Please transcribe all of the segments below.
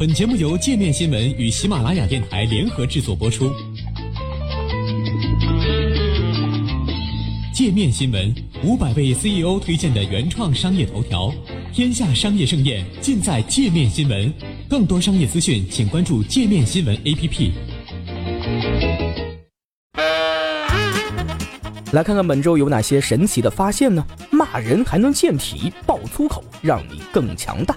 本节目由界面新闻与喜马拉雅电台联合制作播出。界面新闻五百位 CEO 推荐的原创商业头条，天下商业盛宴尽在界面新闻。更多商业资讯，请关注界面新闻 APP。来看看本周有哪些神奇的发现呢？骂人还能健体，爆粗口让你更强大。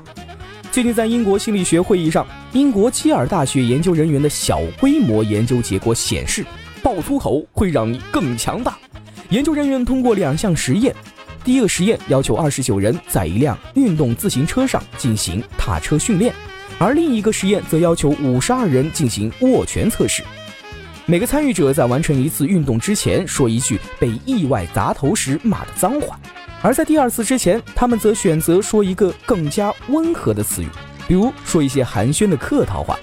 最近在英国心理学会议上，英国基尔大学研究人员的小规模研究结果显示，爆粗口会让你更强大。研究人员通过两项实验，第一个实验要求二十九人在一辆运动自行车上进行踏车训练，而另一个实验则要求五十二人进行握拳测试。每个参与者在完成一次运动之前说一句被意外砸头时骂的脏话。而在第二次之前，他们则选择说一个更加温和的词语，比如说一些寒暄的客套话。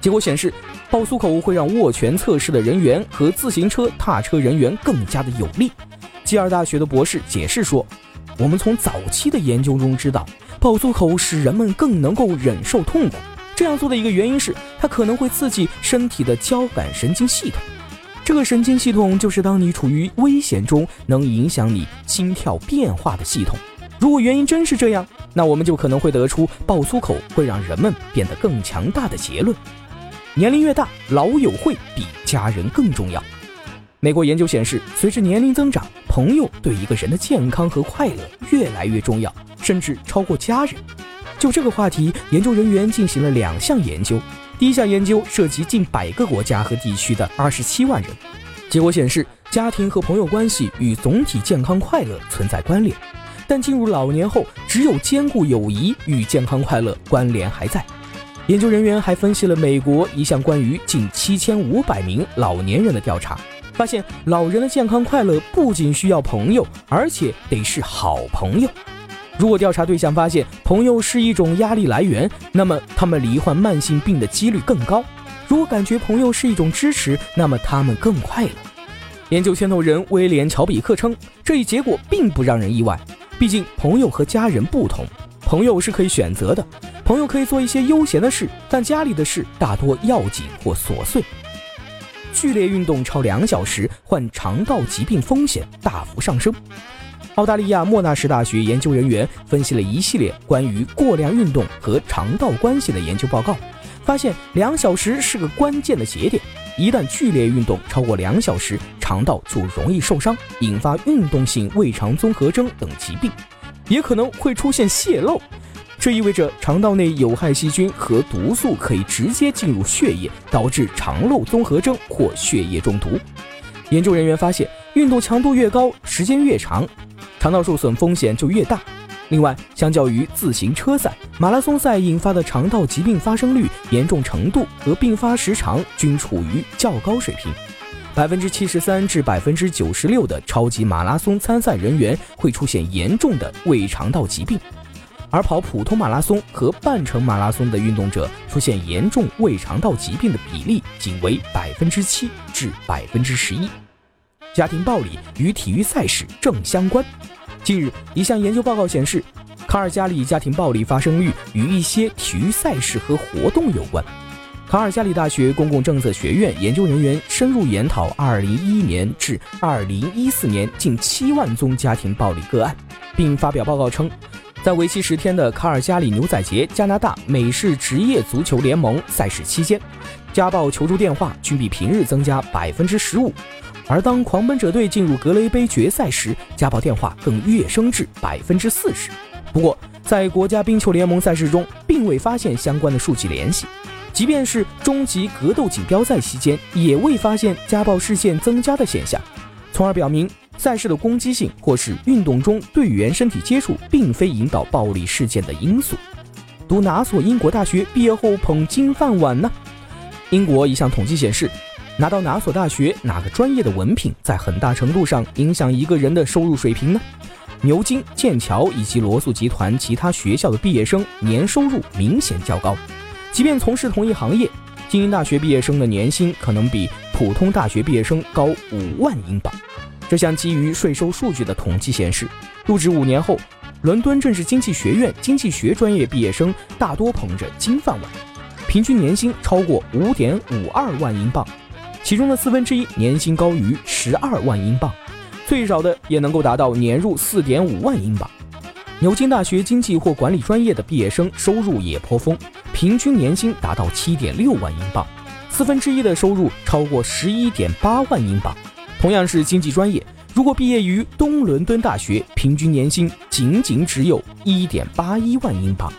结果显示，爆粗口会让握拳测试的人员和自行车踏车人员更加的有力。基尔大学的博士解释说：“我们从早期的研究中知道，爆粗口使人们更能够忍受痛苦。这样做的一个原因是，它可能会刺激身体的交感神经系统。”这个神经系统就是当你处于危险中能影响你心跳变化的系统。如果原因真是这样，那我们就可能会得出爆粗口会让人们变得更强大的结论。年龄越大，老友会比家人更重要。美国研究显示，随着年龄增长，朋友对一个人的健康和快乐越来越重要，甚至超过家人。就这个话题，研究人员进行了两项研究。一项研究涉及近百个国家和地区的二十七万人，结果显示，家庭和朋友关系与总体健康快乐存在关联。但进入老年后，只有兼顾友谊与健康快乐关联还在。研究人员还分析了美国一项关于近七千五百名老年人的调查，发现老人的健康快乐不仅需要朋友，而且得是好朋友。如果调查对象发现朋友是一种压力来源，那么他们罹患慢性病的几率更高；如果感觉朋友是一种支持，那么他们更快乐。研究牵头人威廉·乔比克称，这一结果并不让人意外，毕竟朋友和家人不同，朋友是可以选择的，朋友可以做一些悠闲的事，但家里的事大多要紧或琐碎。剧烈运动超两小时，患肠道疾病风险大幅上升。澳大利亚莫纳什大学研究人员分析了一系列关于过量运动和肠道关系的研究报告，发现两小时是个关键的节点。一旦剧烈运动超过两小时，肠道就容易受伤，引发运动性胃肠综合征等疾病，也可能会出现泄漏。这意味着肠道内有害细菌和毒素可以直接进入血液，导致肠漏综合征或血液中毒。研究人员发现，运动强度越高，时间越长。肠道受损风险就越大。另外，相较于自行车赛，马拉松赛引发的肠道疾病发生率、严重程度和并发时长均处于较高水平。百分之七十三至百分之九十六的超级马拉松参赛人员会出现严重的胃肠道疾病，而跑普通马拉松和半程马拉松的运动者出现严重胃肠道疾病的比例仅为百分之七至百分之十一。家庭暴力与体育赛事正相关。近日，一项研究报告显示，卡尔加里家庭暴力发生率与一些体育赛事和活动有关。卡尔加里大学公共政策学院研究人员深入研讨2011年至2014年近7万宗家庭暴力个案，并发表报告称，在为期十天的卡尔加里牛仔节加拿大美式职业足球联盟赛事期间，家暴求助电话均比平日增加百分之十五。而当狂奔者队进入格雷杯决赛时，家暴电话更跃升至百分之四十。不过，在国家冰球联盟赛事中，并未发现相关的数据联系。即便是终极格斗锦标赛期间，也未发现家暴事件增加的现象，从而表明赛事的攻击性或是运动中队员身体接触，并非引导暴力事件的因素。读哪所英国大学毕业后捧金饭碗呢？英国一项统计显示。拿到哪所大学、哪个专业的文凭，在很大程度上影响一个人的收入水平呢？牛津、剑桥以及罗素集团其他学校的毕业生年收入明显较高，即便从事同一行业，精英大学毕业生的年薪可能比普通大学毕业生高五万英镑。这项基于税收数据的统计显示，入职五年后，伦敦政治经济学院经济学专业毕业生大多捧着金饭碗。平均年薪超过五点五二万英镑，其中的四分之一年薪高于十二万英镑，最少的也能够达到年入四点五万英镑。牛津大学经济或管理专业的毕业生收入也颇丰，平均年薪达到七点六万英镑，四分之一的收入超过十一点八万英镑。同样是经济专业，如果毕业于东伦敦大学，平均年薪仅仅只有一点八一万英镑。